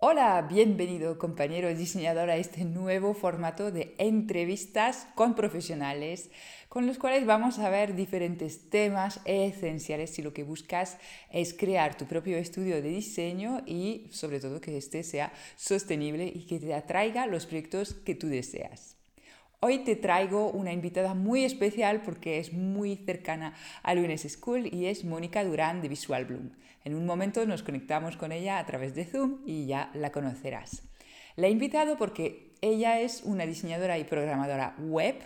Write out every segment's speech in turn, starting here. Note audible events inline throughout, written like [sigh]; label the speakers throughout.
Speaker 1: Hola, bienvenido compañero diseñador a este nuevo formato de entrevistas con profesionales con los cuales vamos a ver diferentes temas esenciales si lo que buscas es crear tu propio estudio de diseño y sobre todo que este sea sostenible y que te atraiga los proyectos que tú deseas. Hoy te traigo una invitada muy especial porque es muy cercana a Lunes School y es Mónica Durán de Visual Bloom. En un momento nos conectamos con ella a través de Zoom y ya la conocerás. La he invitado porque ella es una diseñadora y programadora web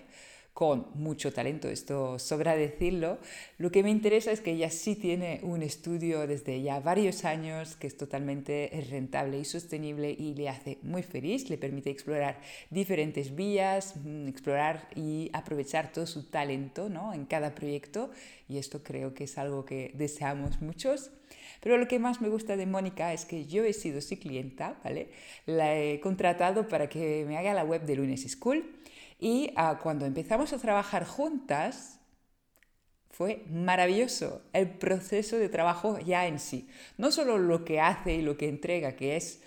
Speaker 1: con mucho talento, esto sobra decirlo. Lo que me interesa es que ella sí tiene un estudio desde ya varios años que es totalmente rentable y sostenible y le hace muy feliz, le permite explorar diferentes vías, mm, explorar y aprovechar todo su talento ¿no? en cada proyecto y esto creo que es algo que deseamos muchos. Pero lo que más me gusta de Mónica es que yo he sido su clienta, ¿vale? La he contratado para que me haga la web de Lunes School y ah, cuando empezamos a trabajar juntas, fue maravilloso el proceso de trabajo ya en sí. No solo lo que hace y lo que entrega, que es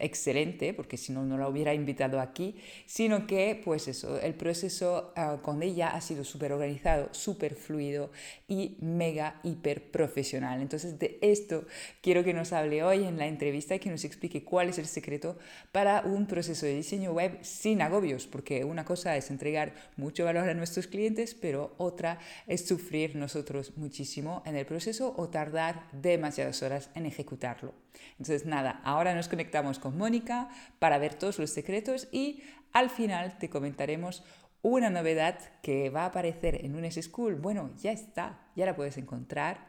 Speaker 1: excelente, porque si no, no la hubiera invitado aquí, sino que, pues eso, el proceso ah, con ella ha sido súper organizado, súper fluido y mega, hiper profesional. Entonces, de esto quiero que nos hable hoy en la entrevista y que nos explique cuál es el secreto para un proceso de diseño web sin agobios, porque una cosa es entregar mucho valor a nuestros clientes, pero otra es sufrir nosotros muchísimo en el proceso o tardar demasiadas horas en ejecutarlo. Entonces, nada, ahora nos conectamos con Mónica para ver todos los secretos y al final te comentaremos una novedad que va a aparecer en un School. Bueno, ya está, ya la puedes encontrar,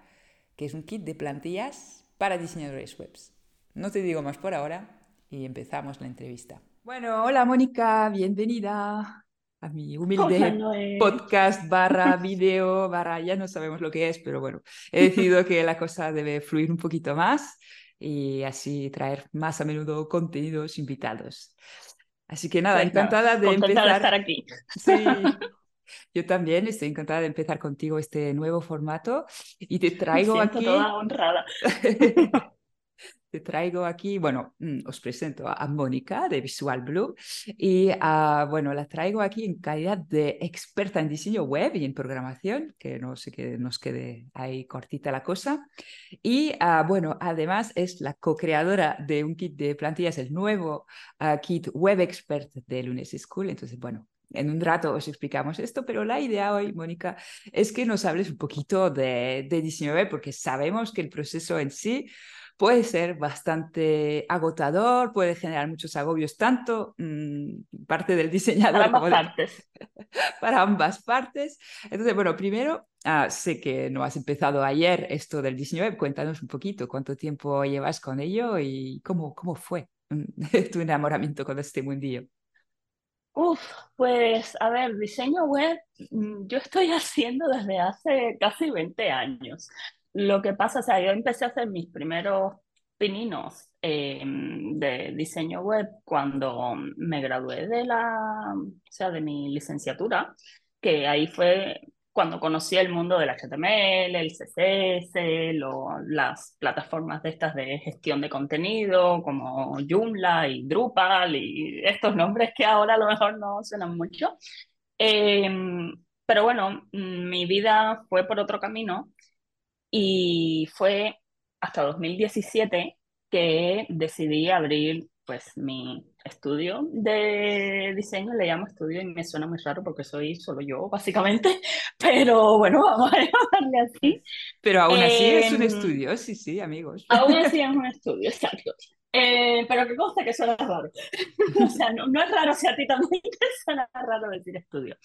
Speaker 1: que es un kit de plantillas para diseñadores webs. No te digo más por ahora y empezamos la entrevista. Bueno, hola Mónica, bienvenida a mi humilde podcast barra [laughs] video barra ya no sabemos lo que es, pero bueno, he decidido que la cosa debe fluir un poquito más y así traer más a menudo contenidos invitados. Así que nada, encantada de empezar.
Speaker 2: De estar aquí.
Speaker 1: Sí. [laughs] Yo también estoy encantada de empezar contigo este nuevo formato y te traigo
Speaker 2: Me
Speaker 1: siento aquí.
Speaker 2: toda honrada. [laughs]
Speaker 1: te traigo aquí, bueno, mm, os presento a Mónica de Visual Blue y uh, bueno, la traigo aquí en calidad de experta en diseño web y en programación, que no sé que nos quede ahí cortita la cosa. Y uh, bueno, además es la co-creadora de un kit de plantillas, el nuevo uh, kit Web Expert de Lunes School. Entonces, bueno, en un rato os explicamos esto, pero la idea hoy, Mónica, es que nos hables un poquito de, de diseño web, porque sabemos que el proceso en sí puede ser bastante agotador, puede generar muchos agobios, tanto mm, parte del [laughs] diseñador
Speaker 2: para ambas partes. [laughs]
Speaker 1: para ambas partes. Entonces, bueno, primero, ah, sé que no has empezado ayer esto del diseño web, cuéntanos un poquito cuánto tiempo llevas con ello y cómo, cómo fue [laughs] tu enamoramiento con este mundillo.
Speaker 2: Uf, pues a ver, diseño web mm, yo estoy haciendo desde hace casi 20 años. Lo que pasa, o sea, yo empecé a hacer mis primeros pininos eh, de diseño web cuando me gradué de la, o sea, de mi licenciatura, que ahí fue cuando conocí el mundo del HTML, el CSS, las plataformas de estas de gestión de contenido como Joomla y Drupal y estos nombres que ahora a lo mejor no suenan mucho. Em, pero bueno, mi vida fue por otro camino y fue hasta 2017 que decidí abrir pues mi estudio de diseño, le llamo estudio y me suena muy raro porque soy solo yo, básicamente, [laughs] pero bueno, vamos a llamarle así.
Speaker 1: Pero aún así es un
Speaker 2: Em,
Speaker 1: estudio, sí, sí, amigos.
Speaker 2: Aún así [laughs] es un estudio, exacto. Eh, pero que consta que suena raro. [laughs] o sea, no, no es raro si a ti también te suena raro decir estudio.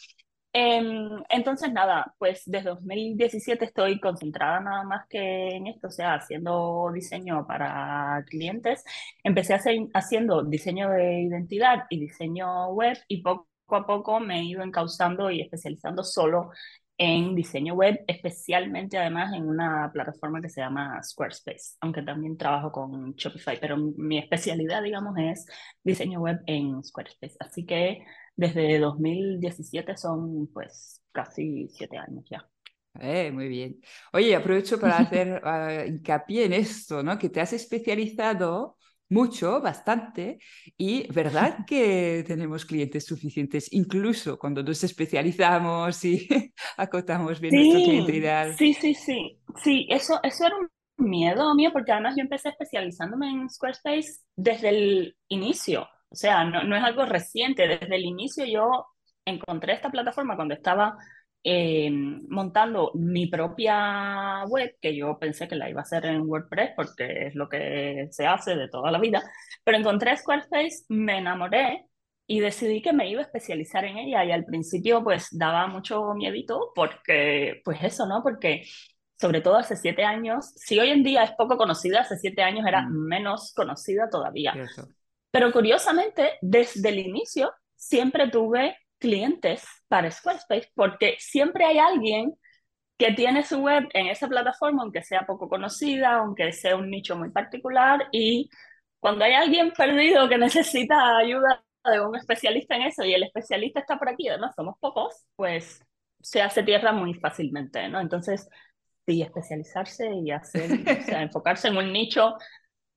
Speaker 2: Em, entonces, nada, pues desde 2017 estoy concentrada nada más que en esto, o sea, haciendo diseño para clientes. Empecé haciendo diseño de identidad y diseño web y poco a poco me he ido encauzando y especializando solo en diseño web, especialmente además en una plataforma que se llama Squarespace, aunque también trabajo con Shopify, pero mi especialidad, digamos, es diseño web en Squarespace. Así que desde 2017 son pues casi siete años ya.
Speaker 1: Eh, muy bien. Oye, aprovecho para hacer uh, [laughs] hincapié en esto, ¿no? Que te has especializado mucho, bastante, y verdad que tenemos clientes suficientes, incluso cuando nos especializamos y [laughs] acotamos bien nuestro cliente ideal.
Speaker 2: Sí, sí, sí, sí, eso, eso era un miedo mío, porque además yo empecé especializándome en Squarespace desde el inicio, o sea, no, no es algo reciente, desde el inicio yo encontré esta plataforma cuando estaba eh, montando mi propia web, que yo pensé que la iba a hacer en WordPress porque es lo que se hace de toda la vida, pero encontré Squarespace, me enamoré y decidí que me iba a especializar en ella y al principio pues daba mucho miedito porque, pues eso, ¿no? Porque sobre todo hace siete años, si hoy en día es poco conocida, hace siete años era mm. menos conocida todavía. Pero curiosamente, desde el inicio siempre tuve clientes para Squarespace porque siempre hay alguien que tiene su web en esa plataforma, aunque sea poco conocida, aunque sea un nicho muy particular, y cuando hay alguien perdido que necesita ayuda de un especialista en eso y el especialista está por aquí, además somos pocos, pues se hace tierra muy fácilmente, ¿no? Entonces, sí, especializarse y hacer, o sea, [laughs] enfocarse en un nicho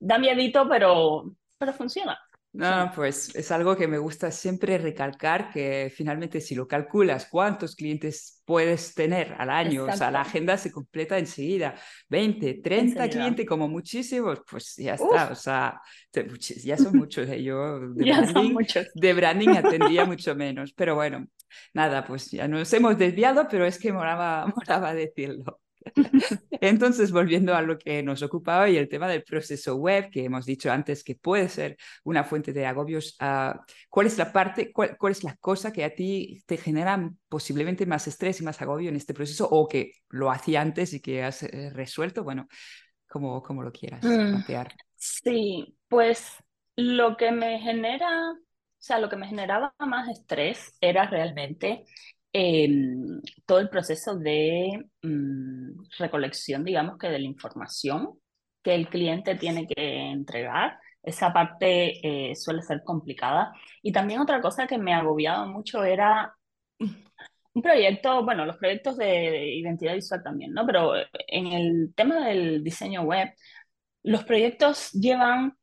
Speaker 2: da miedito, pero, pero funciona.
Speaker 1: No, pues es algo que me gusta siempre recalcar, que finalmente si lo calculas cuántos clientes puedes tener al año, o sea, la agenda se completa enseguida, 20, 30 clientes como muchísimos, pues ya está, o sea, ya son [laughs] muchos, ¿eh? yo de branding, de branding atendía [laughs] mucho menos, pero bueno, nada, pues ya nos hemos desviado, pero es que moraba, [laughs] moraba decirlo. [laughs] Entonces, volviendo a lo que nos ocupaba y el tema del proceso web, que hemos dicho antes que puede ser una fuente de agobios, ah, ¿cuál es la parte, cuál, es la cosa que a ti te genera posiblemente más estrés y más agobio en este proceso o que lo hacía antes y que has eh, resuelto? Bueno, como, como lo quieras mm,
Speaker 2: Sí, pues lo que me genera, o sea, lo que me generaba más estrés era realmente Em, todo el proceso de mm, recolección, digamos que de la información que el cliente tiene que entregar. Esa parte eh, suele ser complicada. Y también otra cosa que me agobiaba mucho era un proyecto, bueno, los proyectos de identidad visual también, ¿no? Pero en el tema del diseño web, los proyectos llevan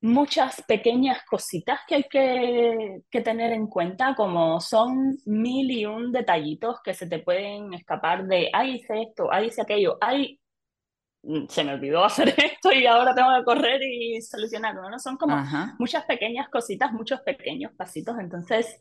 Speaker 2: muchas pequeñas cositas que hay que, que, tener en cuenta, como son mil y un detallitos que se te pueden escapar de, ay, hice esto, ay, hice aquello, ay, mm, se me olvidó hacer [laughs] esto y ahora tengo que correr y solucionarlo, ¿no? Son como muchas pequeñas cositas, muchos pequeños pasitos, entonces...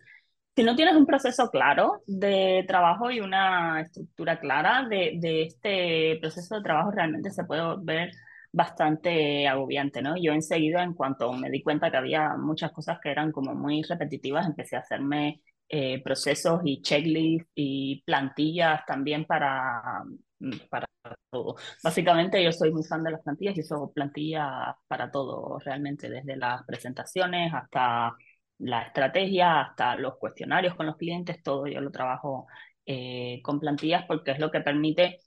Speaker 2: Si no tienes un proceso claro de trabajo y una estructura clara de, de este proceso de trabajo, realmente se puede ver bastante agobiante, ¿no? Yo enseguida, en cuanto me di cuenta que había muchas cosas que eran como muy repetitivas, empecé a hacerme eh, procesos y checklists y plantillas también para, mm, para todo. Básicamente yo soy muy fan de las plantillas y uso plantillas para todo, realmente, desde las presentaciones hasta la estrategia, hasta los cuestionarios con los clientes, todo yo lo trabajo eh, con plantillas porque es lo que permite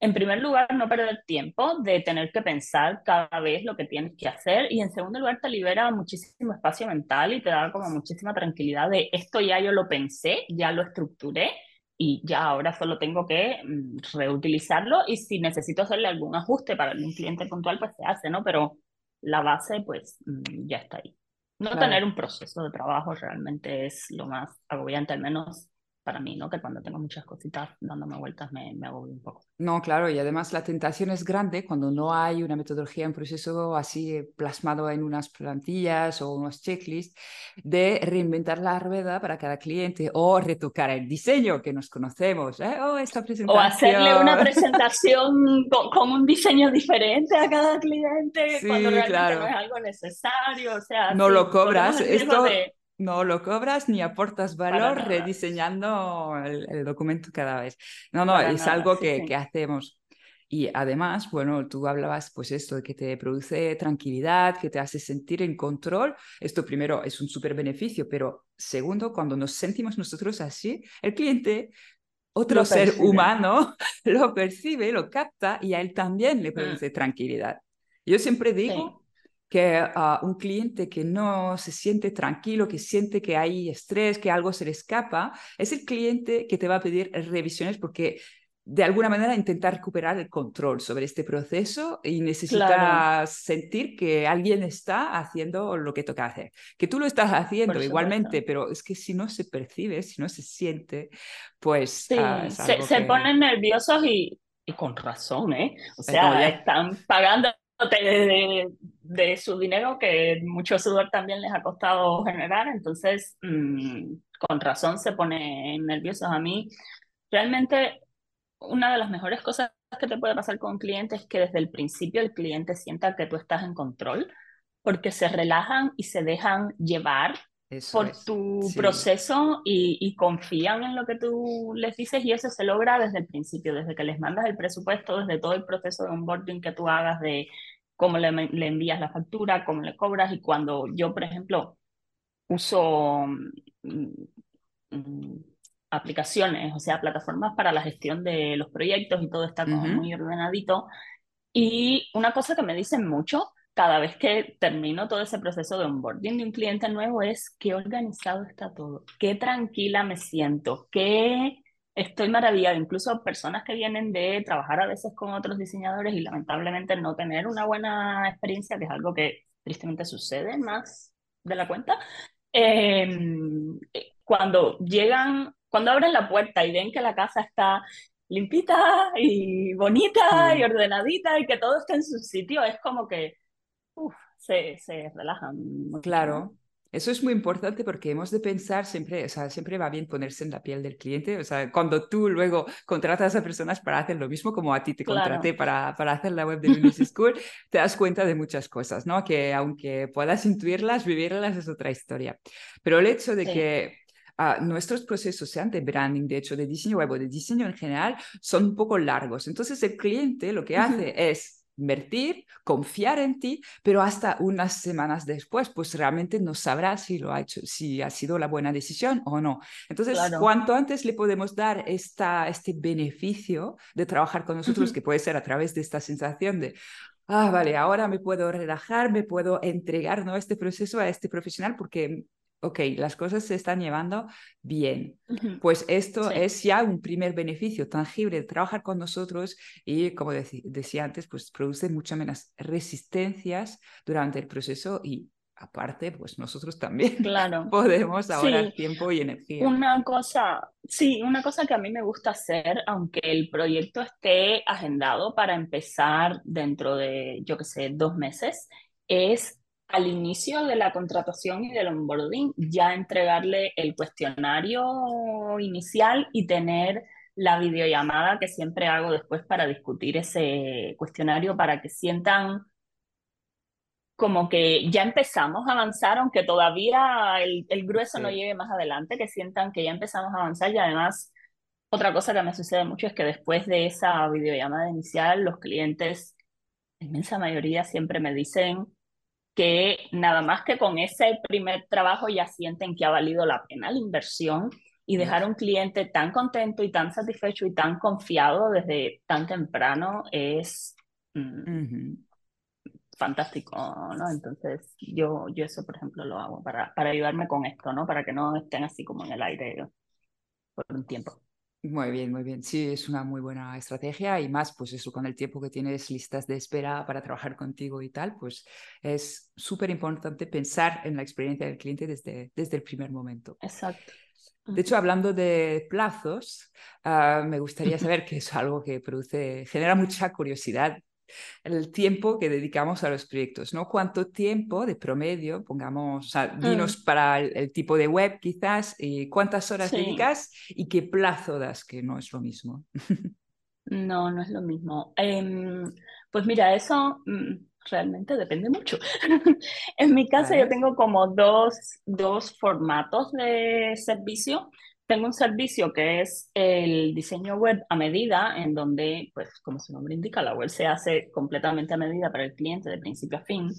Speaker 2: en primer lugar, no perder tiempo de tener que pensar cada vez lo que tienes que hacer y en segundo lugar te libera muchísimo espacio mental y te da como muchísima tranquilidad de esto ya yo lo pensé, ya lo estructuré y ya ahora solo tengo que mm, reutilizarlo y si necesito hacerle algún ajuste para un cliente puntual pues se hace, ¿no? Pero la base pues mm, ya está ahí. No tener un proceso de trabajo realmente es lo más agobiante, al menos para mí, ¿no? Que cuando tengo muchas cositas dándome vueltas me, me agobio un poco.
Speaker 1: No, claro, y además la tentación es grande cuando no hay una metodología, un proceso así plasmado en unas plantillas o unos checklists, de reinventar la rueda para cada cliente o retocar el diseño que nos conocemos. ¿eh? Oh, esta presentación.
Speaker 2: O hacerle una presentación con, un diseño diferente a cada cliente cuando realmente no es algo necesario. O sea,
Speaker 1: no lo cobras. Esto no lo cobras ni aportas valor rediseñando el, documento cada vez. No, no, es algo que, que, hacemos. Y además, bueno, tú hablabas pues esto de que te produce tranquilidad, que te hace sentir en control. Esto primero es un súper beneficio, pero segundo, cuando nos sentimos nosotros así, el cliente, otro ser humano, [laughs] lo percibe, lo capta y a él también le mm. produce tranquilidad. Yo siempre digo que a un cliente que no se siente tranquilo, que siente que hay estrés, que algo se le escapa, es el cliente que te va a pedir revisiones porque de alguna manera intentar recuperar el control sobre este proceso y necesitas sentir que alguien está haciendo lo que toca hacer. Que tú lo estás haciendo igualmente, pero es que si no se percibe, si no se siente, pues...
Speaker 2: Ah, se, ponen nerviosos y, y, con razón, ¿eh? O sea, están pagando de, su dinero que mucho sudor también les ha costado generar, entonces mm, con razón se pone nerviosos a mí. Realmente una de las mejores cosas que te puede pasar con un cliente es que desde el principio el cliente sienta que tú estás en control, porque se relajan y se dejan llevar por tu proceso y, y, confían en lo que tú les dices y eso se logra desde el principio, desde que les mandas el presupuesto, desde todo el proceso de onboarding que tú hagas, de cómo le, le envías la factura, cómo le cobras y cuando yo, por ejemplo, uso mm, mm, aplicaciones, o sea, plataformas para la gestión de los proyectos y todo está como muy ordenadito. Y una cosa que me dicen mucho cada vez que termino todo ese proceso de onboarding de un cliente nuevo es qué organizado está todo, qué tranquila me siento, qué estoy maravillada. Incluso personas que vienen de trabajar a veces con otros diseñadores y lamentablemente no tener una buena experiencia, que es algo que tristemente sucede más de la cuenta, em, cuando llegan cuando abren la puerta y ven que la casa está limpita y bonita y ordenadita y que todo está en su sitio, es como que se, se relajan.
Speaker 1: Claro. Eso es muy importante porque hemos de pensar siempre, o sea, siempre va bien ponerse en la piel del cliente. O sea, cuando tú luego contratas a personas para hacer lo mismo, como a ti te contraté para, para hacer la web de Lunis School, te das cuenta de muchas cosas, ¿no? Que aunque puedas intuirlas, vivirlas es otra historia. Pero el hecho de que nuestros procesos, sean de branding, de hecho, de diseño web o de diseño en general, son un poco largos. Entonces, el cliente lo que hace es invertir, confiar en ti, pero hasta unas semanas después, pues realmente no sabrá si lo ha hecho, si ha sido la buena decisión o no. Entonces, cuanto antes le podemos dar esta, este beneficio de trabajar con nosotros, que puede ser a través de esta sensación de, ah, vale, ahora me puedo relajar, me puedo entregar ¿no? este proceso a este profesional porque ok, las cosas se están llevando bien. Pues esto es ya un primer beneficio tangible de trabajar con nosotros y, como decía antes, pues produce muchas menos resistencias durante el proceso y aparte, pues nosotros también claro. [laughs] podemos ahorrar tiempo y energía.
Speaker 2: Una cosa, sí, una cosa que a mí me gusta hacer, aunque el proyecto esté agendado para empezar dentro de, yo qué sé, dos meses, es al inicio de la contratación y del onboarding ya entregarle el cuestionario inicial y tener la videollamada que siempre hago después para discutir ese cuestionario para que sientan como que ya empezamos a avanzar, aunque todavía el, grueso no llegue más adelante, que sientan que ya empezamos a avanzar. Y además otra cosa que me sucede mucho es que después de esa videollamada inicial los clientes, la inmensa mayoría siempre me dicen que nada más que con ese primer trabajo ya sienten que ha valido la pena la inversión y dejar a un cliente tan contento y tan satisfecho y tan confiado desde tan temprano es mm, fantástico, ¿no? Entonces yo, yo eso, por ejemplo, lo hago para, para ayudarme con esto, ¿no? Para que no estén así como en el aire por un tiempo.
Speaker 1: Muy bien, muy bien. Sí, es una muy buena estrategia y más, pues eso, con el tiempo que tienes listas de espera para trabajar contigo y tal, pues es súper importante pensar en la experiencia del cliente desde, desde el primer momento.
Speaker 2: Exacto.
Speaker 1: De hecho, hablando de plazos, ah, me gustaría saber que es algo que produce, genera mucha curiosidad el tiempo que dedicamos a los proyectos, ¿no? ¿Cuánto tiempo de promedio, pongamos, o sea, dinos mm. para el, tipo de web quizás, y cuántas horas dedicas y qué plazo das, que no es lo mismo. [laughs]
Speaker 2: no, no es lo mismo. Em, pues mira, eso mm, realmente depende mucho. [laughs] en mi caso yo tengo como dos, dos formatos de servicio. Tengo un servicio que es el diseño web a medida, en donde, pues, como su nombre indica, la web se hace completamente a medida para el cliente de principio a fin.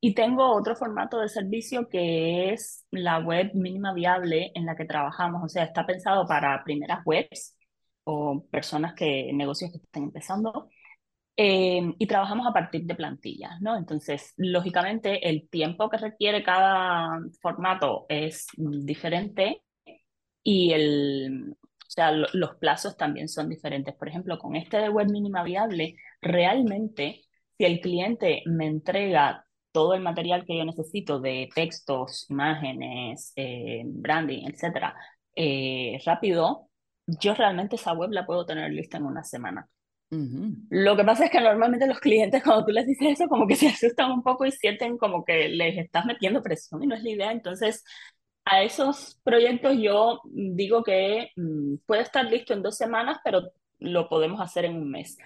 Speaker 2: Y tengo otro formato de servicio que es la web mínima viable en la que trabajamos. O sea, está pensado para primeras webs o personas que, negocios que estén empezando. Eh, y trabajamos a partir de plantillas, ¿no? Entonces, lógicamente, el tiempo que requiere cada formato es diferente y el, sea, los plazos también son diferentes. Por ejemplo, con este de web mínima viable, realmente, si el cliente me entrega todo el material que yo necesito de textos, imágenes, eh, branding, etcétera, eh, rápido, yo realmente esa web la puedo tener lista en una semana. Lo que pasa es que normalmente los clientes [laughs] cuando tú les dices eso como que se asustan un poco y sienten como que les estás metiendo presión y no es la idea. Entonces, a esos proyectos yo digo que mm, puede estar listo en dos semanas, pero lo podemos hacer en un mes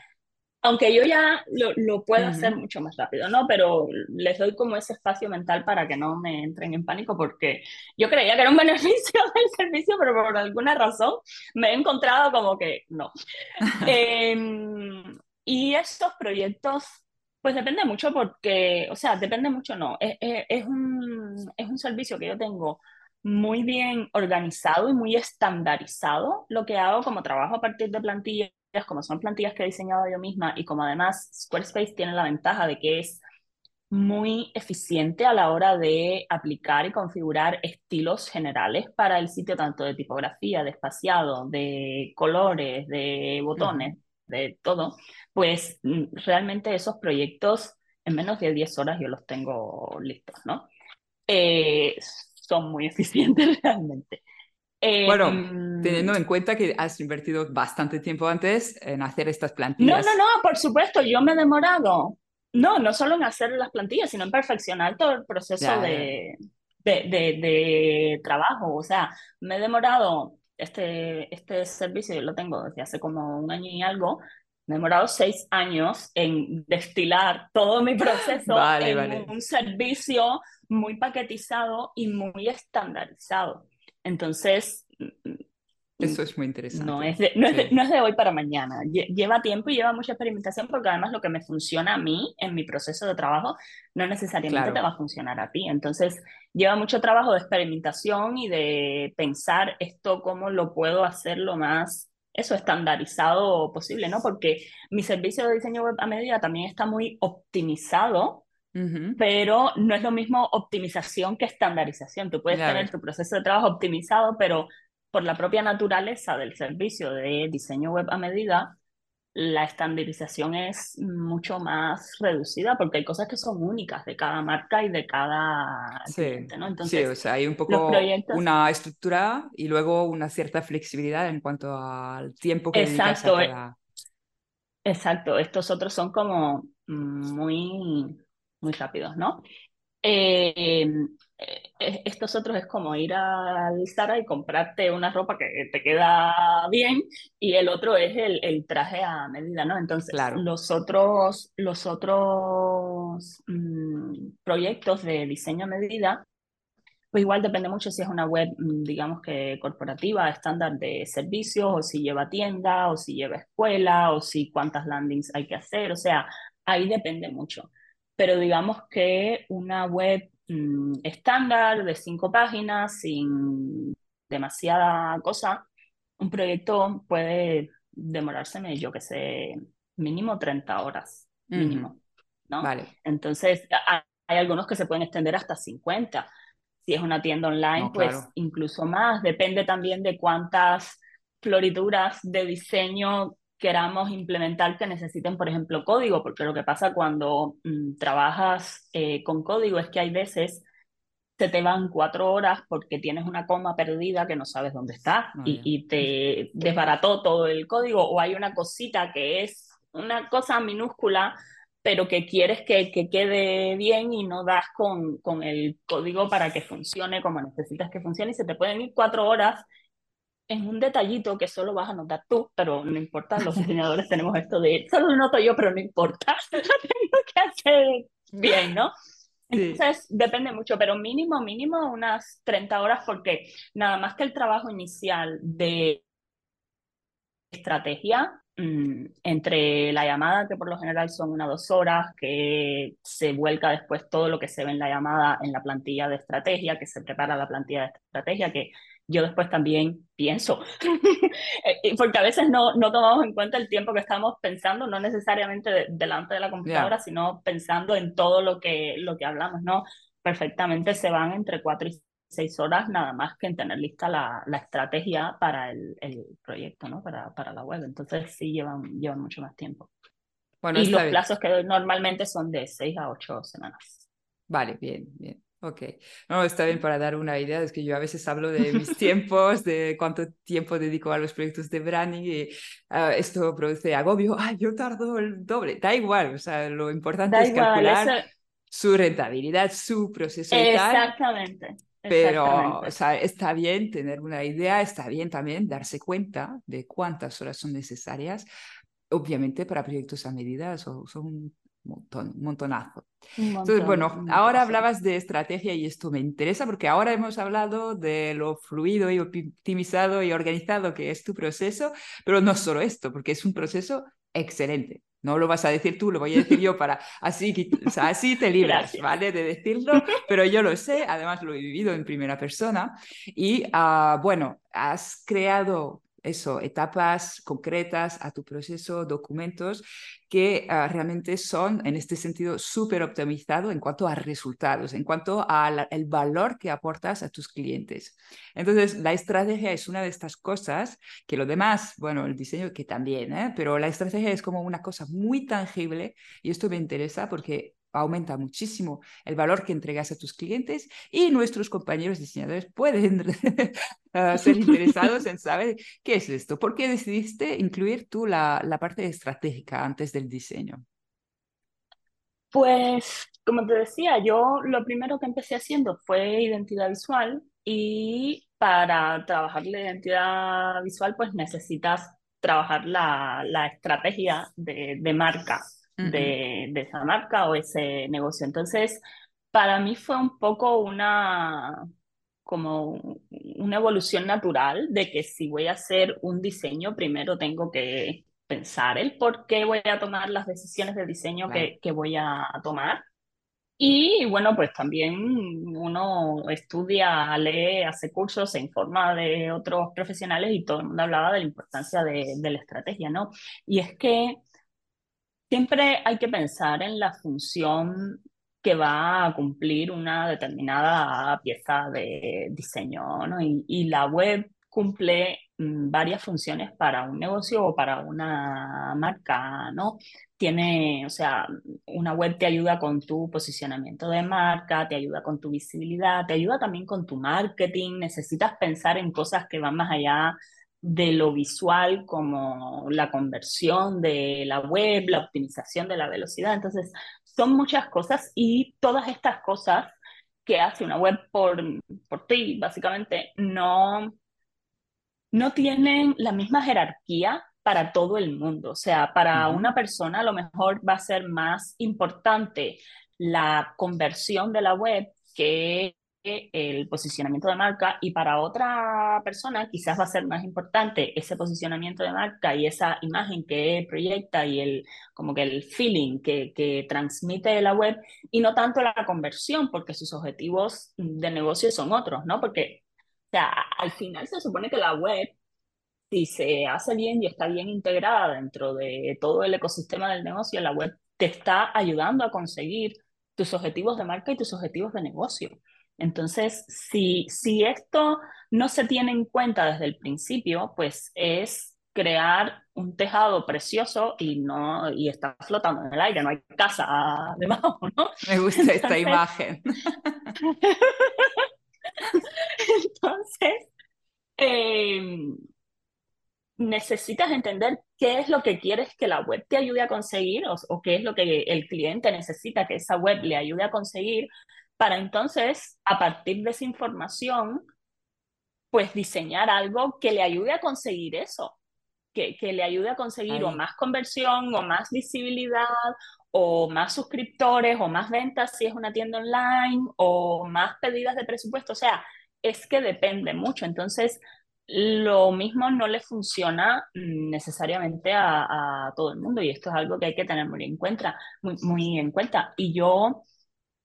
Speaker 2: aunque yo ya lo, lo puedo hacer mucho más rápido, ¿no? Pero les doy como ese espacio mental para que no me entren en pánico porque yo creía que era un [laughs] beneficio del servicio, pero por alguna razón me he encontrado como que no. [laughs] Em, y estos proyectos, pues depende mucho porque, o sea, depende mucho, no, es, es, un, es un servicio que yo tengo muy bien organizado y muy estandarizado. Lo que hago como trabajo a partir de plantillas como son plantillas que he diseñado yo misma y como además Squarespace tiene la ventaja de que es muy eficiente a la hora de aplicar y configurar estilos generales para el sitio, tanto de tipografía, de espaciado, de colores, de botones, de todo, pues mm, realmente esos proyectos en menos de 10 horas yo los tengo listos, ¿no? Eh, son muy [laughs] eficientes realmente
Speaker 1: bueno, em, teniendo en cuenta que has invertido bastante tiempo antes en hacer estas plantillas.
Speaker 2: No, no, no, por supuesto, yo me he demorado. No, no solo en hacer las plantillas, sino en perfeccionar todo el proceso de, de, de, trabajo. O sea, me he demorado, este, este servicio yo lo tengo desde hace como un año y algo, me he demorado seis años en destilar todo mi proceso [laughs] en un servicio muy paquetizado y muy estandarizado. Entonces...
Speaker 1: Eso es muy interesante.
Speaker 2: No es, de, no, es no es de hoy para mañana. Lleva tiempo y lleva mucha experimentación porque además lo que me funciona a mí en mi proceso de trabajo no necesariamente te va a funcionar a ti. Entonces lleva mucho trabajo de experimentación y de pensar esto cómo lo puedo hacer lo más eso estandarizado posible, ¿no? Porque mi servicio de diseño web a medida también está muy optimizado pero no es lo mismo optimización que estandarización. Tú puedes tener tu proceso de trabajo optimizado, pero por la propia naturaleza del servicio de diseño web a medida, la estandarización es mucho más reducida porque hay cosas que son únicas de cada marca y de cada cliente, ¿no?
Speaker 1: Entonces, sí, o sea, hay un poco una estructura y luego una cierta flexibilidad en cuanto al tiempo que
Speaker 2: Exacto,
Speaker 1: dedicas a
Speaker 2: Exacto, estos otros son como muy muy rápidos, ¿no? Eh, eh, estos otros es como ir al Zara y comprarte una ropa que te queda bien y el otro es el, el traje a medida, ¿no? Entonces, los otros, los otros mm, proyectos de diseño a medida, pues igual depende mucho si es una web, mm, digamos que corporativa, estándar de servicios, o si lleva tienda, o si lleva escuela, o si cuántas landings hay que hacer, o sea, ahí depende mucho pero digamos que una web mm, estándar de cinco páginas, sin demasiada cosa, un proyecto puede demorárseme, yo que sé, mínimo 30 horas, mínimo, ¿no?
Speaker 1: Vale.
Speaker 2: Entonces, hay algunos que se pueden extender hasta 50. Si es una tienda online, pues incluso más. Depende también de cuántas florituras de diseño queramos implementar que necesiten, por ejemplo, código, porque lo que pasa cuando mm, trabajas eh, con código es que hay veces se te van cuatro horas porque tienes una coma perdida que no sabes dónde está ah, y, te desbarató todo el código o hay una cosita que es una cosa minúscula pero que quieres que, que quede bien y no das con, con el código para que funcione como necesitas que funcione y se te pueden ir cuatro horas en un detallito que solo vas a notar tú, pero no importa, los diseñadores tenemos esto de, solo lo noto yo, pero no importa, lo [laughs] tengo que hacer bien, ¿no? [laughs] Entonces, depende mucho, pero mínimo, mínimo unas 30 horas, porque nada más que el trabajo inicial de estrategia, mm, entre la llamada, que por lo general son unas dos horas, que se vuelca después todo lo que se ve en la llamada en la plantilla de estrategia, que se prepara la plantilla de estrategia, que yo después también pienso, [laughs] eh, porque a veces no, no tomamos en cuenta el tiempo que estamos pensando, no necesariamente delante de la computadora, sino pensando en todo lo que, lo que hablamos, ¿no? Perfectamente se van entre cuatro y seis horas nada más que en tener lista la, la estrategia para el, el, proyecto, ¿no? Para, para la web. Entonces sí llevan, llevan mucho más tiempo. Bueno, y los plazos que doy normalmente son de seis a ocho semanas.
Speaker 1: Vale, bien, bien. Ok, no, está bien para dar una idea, es que yo a veces hablo de mis [laughs] tiempos, de cuánto tiempo dedico a los proyectos de branding y ah, esto produce agobio, ay, yo tardo el doble, da igual, o sea, lo importante es calcular su rentabilidad, su proceso
Speaker 2: y tal. Exactamente.
Speaker 1: Pero o sea, está bien tener una idea, está bien también darse cuenta de cuántas horas son necesarias, obviamente para proyectos a medida son, son montón, un montonazo. Entonces, bueno, ahora hablabas de estrategia y esto me interesa porque ahora hemos hablado de lo fluido y optimizado y organizado que es tu proceso, pero no solo esto, porque es un proceso excelente. No lo vas a decir tú, lo voy a decir yo para así, o sea, así te libras, ¿vale? De decirlo, pero yo lo sé, además lo he vivido en primera persona. Y uh, bueno, has creado eso, etapas concretas a tu proceso, documentos que ah, realmente son en este sentido súper optimizados en cuanto a resultados, en cuanto al valor que aportas a tus clientes. Entonces, la estrategia es una de estas cosas que lo demás, bueno, el diseño que también, ¿eh? pero la estrategia es como una cosa muy tangible y esto me interesa porque aumenta muchísimo el valor que entregas a tus clientes y nuestros compañeros diseñadores pueden [laughs] ah, ser [laughs] interesados en saber qué es esto. ¿Por qué decidiste incluir tú la, la parte estratégica antes del diseño?
Speaker 2: Pues, como te decía, yo lo primero que empecé haciendo fue identidad visual y para trabajar la identidad visual, pues necesitas trabajar la, la estrategia de, de marca de, esa marca o ese negocio. Entonces, para mí fue un poco una, como una evolución natural de que si voy a hacer un diseño, primero tengo que pensar el por qué voy a tomar las decisiones de diseño que, que, voy a tomar. Y bueno, pues también uno estudia, lee, hace cursos, se informa de otros profesionales y todo el mundo hablaba de la importancia de, de la estrategia, ¿no? Y es que Siempre hay que pensar en la función que va a cumplir una determinada pieza de diseño, ¿no? Y, la web cumple mm, varias funciones para un negocio o para una marca, ¿no? Tiene, o sea, una web te ayuda con tu posicionamiento de marca, te ayuda con tu visibilidad, te ayuda también con tu marketing, necesitas pensar en cosas que van más allá de lo visual como la conversión de la web, la optimización de la velocidad. Entonces, son muchas cosas y todas estas cosas que hace una web por, por ti, básicamente, no, no tienen la misma jerarquía para todo el mundo. O sea, para una persona a lo mejor va a ser más importante la conversión de la web que el posicionamiento de marca y para otra persona quizás va a ser más importante ese posicionamiento de marca y esa imagen que proyecta y el como que el feeling que, que transmite la web y no tanto la conversión porque sus objetivos de negocio son otros, ¿no? Porque o sea, al final se supone que la web si se hace bien y está bien integrada dentro de todo el ecosistema del negocio, la web te está ayudando a conseguir tus objetivos de marca y tus objetivos de negocio. Entonces, si, si esto no se tiene en cuenta desde el principio, pues es crear un tejado precioso y no y está flotando en el aire, no hay casa [laughs] debajo, ¿no?
Speaker 1: Me gusta esta imagen. [laughs]
Speaker 2: Entonces, em, necesitas entender qué es lo que quieres que la web te ayude a conseguir o, qué es lo que el cliente necesita que esa web le ayude a conseguir para entonces, a partir de esa información, pues diseñar algo que le ayude a conseguir eso, que, que le ayude a conseguir o más conversión o más visibilidad o más suscriptores o más ventas si es una tienda online o más pedidas de presupuesto. O sea, es que depende mucho. Entonces, lo mismo no le funciona necesariamente a, a, todo el mundo y esto es algo que hay que tener muy en cuenta, muy, muy en cuenta. Y yo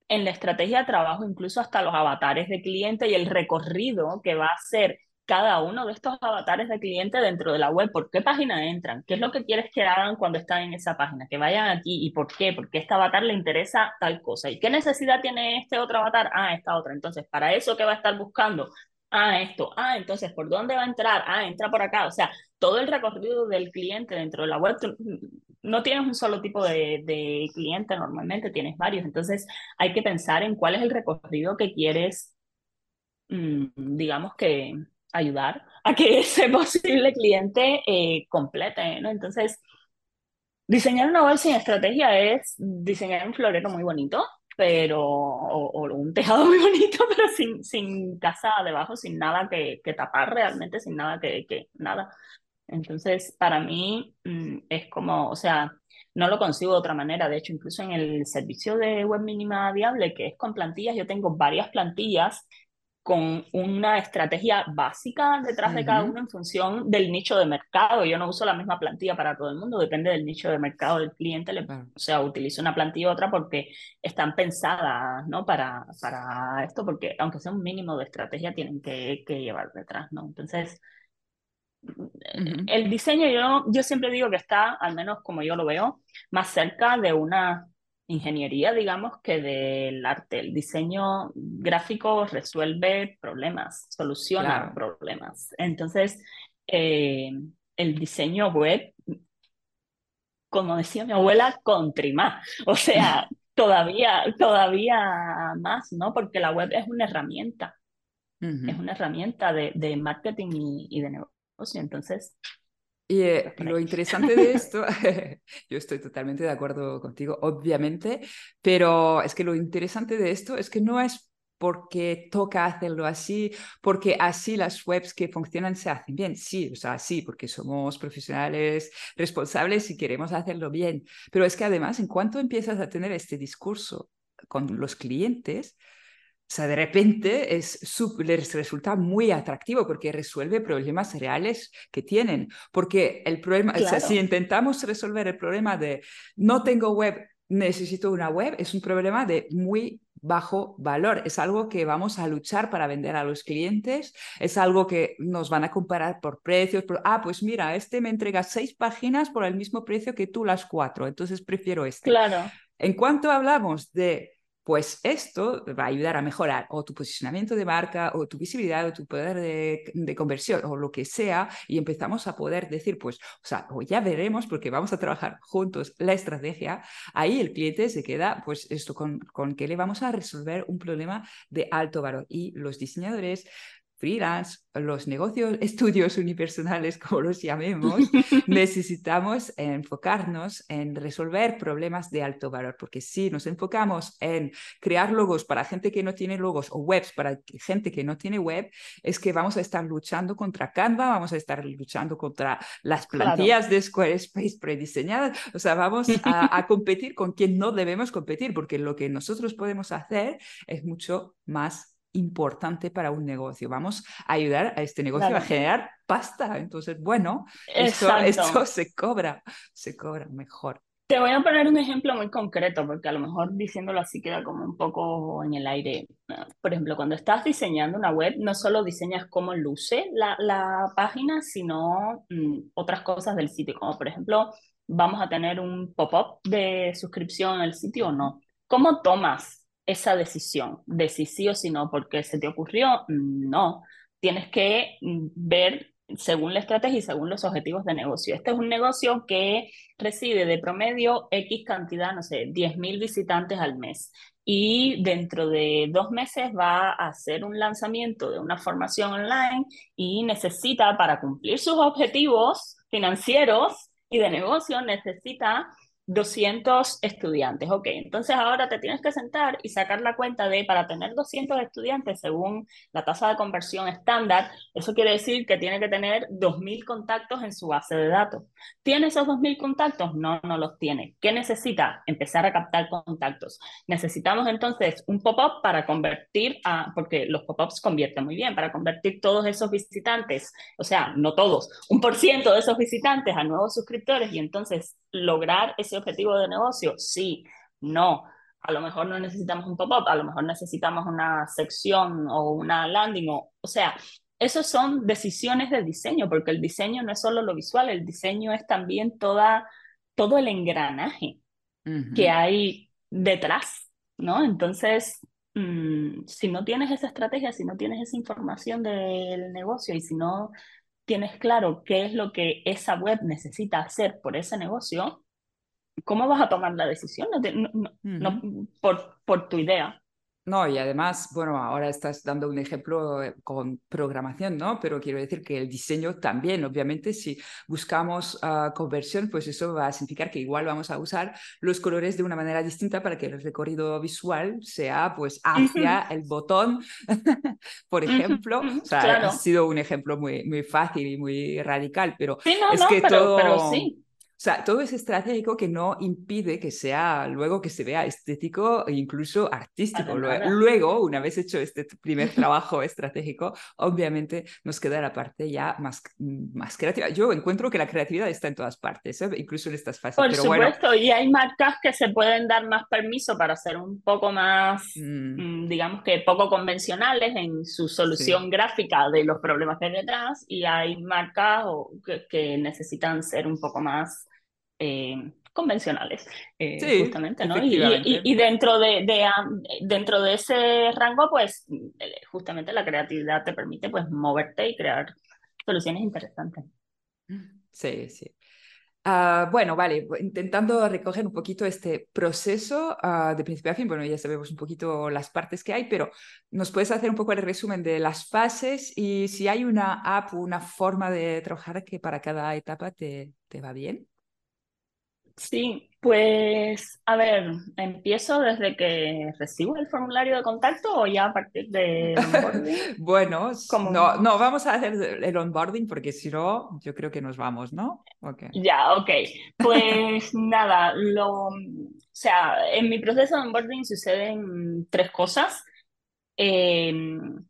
Speaker 2: en la estrategia de trabajo, incluso hasta los avatares de cliente y el recorrido que va a hacer cada uno de estos avatares de cliente dentro de la web, por qué página entran, qué es lo que quieres que hagan cuando están en esa página, que vayan aquí y por qué, porque este avatar le interesa tal cosa y qué necesidad tiene este otro avatar, ah, esta otra. Entonces, para eso que va a estar buscando, ah, esto, ah, entonces, ¿por dónde va a entrar? Ah, entra por acá. O sea, todo el recorrido del cliente dentro de la web, no tienes un solo tipo de, de cliente normalmente, tienes varios. Entonces, hay que pensar en cuál es el recorrido que quieres, mm, digamos que ayudar a que [laughs] ese posible cliente eh, complete, ¿no? Entonces, diseñar una web sin estrategia es diseñar un florero muy bonito, pero, o, un tejado [laughs] muy bonito, pero sin, sin casa debajo, sin nada que, que tapar realmente, sin nada que, que, nada. Entonces, para mí mm, es como, o sea, no lo consigo de otra manera. De hecho, incluso en el servicio de web mínima viable, que es con plantillas, yo tengo varias plantillas con una estrategia básica detrás de cada uno en función del nicho de mercado. Yo no uso la misma plantilla para todo el mundo, depende del nicho de mercado del cliente. O sea, utilizo una plantilla u otra porque están pensadas ¿no? para, para esto, porque aunque sea un mínimo de estrategia, tienen que, que llevar detrás. ¿no? Entonces, el diseño yo, yo siempre digo que está, al menos como yo lo veo, más cerca de una ingeniería, digamos, que del arte. El diseño gráfico resuelve problemas, soluciona problemas. Entonces, eh, el diseño web, como decía mi abuela, contrima. O sea, [laughs] todavía, todavía más, ¿no? Porque la web es una herramienta. Es una herramienta de, de marketing y, y de negocio. Entonces,
Speaker 1: y eh, lo interesante de [laughs] esto, [laughs] yo estoy totalmente de acuerdo contigo, obviamente, pero es que lo interesante de esto es que no es porque toca hacerlo así, porque así las webs que funcionan se hacen bien. Sí, o sea, sí, porque somos profesionales responsables y queremos hacerlo bien. Pero es que además, en cuanto empiezas a tener este discurso con los clientes, o sea, de repente es, les resulta muy atractivo porque resuelve problemas reales que tienen. Porque el problema, o sea, si intentamos resolver el problema de no tengo web, necesito una web, es un problema de muy bajo valor. Es algo que vamos a luchar para vender a los clientes, es algo que nos van a comparar por precios. ah, pues mira, este me entrega seis páginas por el mismo precio que tú las cuatro, entonces prefiero este.
Speaker 2: Claro.
Speaker 1: En cuanto hablamos de pues esto va a ayudar a mejorar o tu posicionamiento de marca o tu visibilidad o tu poder de, conversión o lo que sea y empezamos a poder decir, pues, o sea, o ya veremos porque vamos a trabajar juntos la estrategia, ahí el cliente se queda, pues, esto con, con que le vamos a resolver un problema de alto valor. Y los diseñadores freelance, los negocios, [laughs] estudios unipersonales, como los llamemos, [laughs] necesitamos enfocarnos en resolver problemas de alto valor, porque si nos enfocamos en crear logos para gente que no tiene logos o webs para gente que no tiene web, es que vamos a estar luchando contra Canva, vamos a estar luchando contra las plantillas de Squarespace prediseñadas, o sea, vamos a, a competir con quien no debemos competir, porque lo que nosotros podemos hacer es mucho más importante para un negocio. Vamos a ayudar a este negocio a generar pasta. Entonces, bueno, esto, esto, se cobra, se cobra mejor.
Speaker 2: Te voy a poner un ejemplo muy concreto, porque a lo mejor diciéndolo así queda como un poco en el aire. Por ejemplo, cuando estás diseñando una web, no solo diseñas cómo luce la, la página, sino mm, otras cosas del sitio, como por ejemplo, vamos a tener un pop-up de suscripción en el sitio o no. ¿Cómo tomas esa decisión de si sí o si no, porque se te ocurrió, no. Tienes que ver según la estrategia y según los objetivos de negocio. Este es un negocio que recibe de promedio X cantidad, no sé, 10.000 visitantes al mes. Y dentro de dos meses va a hacer un lanzamiento de una formación online y necesita, para cumplir sus objetivos financieros y de negocio, necesita 200 estudiantes. Ok, entonces ahora te tienes que sentar y sacar la cuenta de, para tener 200 estudiantes según la tasa de conversión estándar, eso quiere decir que tiene que tener 2.000 contactos en su base de datos. ¿Tiene esos 2.000 contactos? No, no los tiene. ¿Qué necesita? Empezar a captar contactos. Necesitamos entonces un pop-up para convertir a, porque los pop-ups convierten muy bien, para convertir todos esos visitantes, o sea, no todos, un por ciento de esos visitantes a nuevos suscriptores y entonces lograr ese objetivo de negocio? Sí, no. A lo mejor no necesitamos un pop-up, a lo mejor necesitamos una sección o una landing, o, o sea, esos son decisiones de diseño, porque el diseño no es solo lo visual, el diseño es también toda, todo el engranaje que hay detrás, ¿no? Entonces, mm, si no tienes esa estrategia, si no tienes esa información del negocio y si no tienes claro qué es lo que esa web necesita hacer por ese negocio, ¿cómo vas a tomar la decisión? No, por, por tu idea.
Speaker 1: No, y además, bueno, ahora estás dando un ejemplo eh, con programación, ¿no? Pero quiero decir que el diseño también, obviamente, si buscamos uh, conversión, pues eso va a significar que igual vamos a usar los colores de una manera distinta para que el recorrido visual sea pues hacia el botón, [laughs] por ejemplo. O sea, ha sido un ejemplo muy, muy fácil y muy radical, pero es que todo...
Speaker 2: pero sí.
Speaker 1: O sea, todo es estratégico que no impide que sea luego que se vea estético e incluso artístico. Luego, una vez hecho este primer [laughs] trabajo estratégico, obviamente nos queda la parte ya más, más creativa. Yo encuentro que la creatividad está en todas partes, ¿eh? incluso en estas fases.
Speaker 2: Por supuesto, y hay marcas que se pueden dar más permiso para ser un poco más, mm. Mm, digamos que poco convencionales en su solución gráfica de los problemas que hay detrás, y hay marcas que necesitan ser un poco más eh, convencionales, eh, justamente, ¿no? Y, y, dentro, de, de, dentro de ese rango, pues eh, justamente la creatividad te permite pues moverte y crear soluciones interesantes.
Speaker 1: Sí, sí. Ah, bueno, vale, intentando recoger un poquito este proceso uh, de principio a fin, bueno, ya sabemos un poquito las partes que hay, pero ¿nos puedes hacer un poco el resumen de las fases y si hay una app, una forma de trabajar que para cada etapa te, te va bien?
Speaker 2: Sí, pues a ver, empiezo desde que recibo el formulario de contacto o ya a partir de onboarding. [laughs]
Speaker 1: bueno, no, no, vamos a hacer el onboarding porque si no, yo creo que nos vamos, ¿no?
Speaker 2: Okay. Ya, ok. Pues [laughs] nada, lo, o sea, en mi proceso de onboarding suceden tres cosas. Em,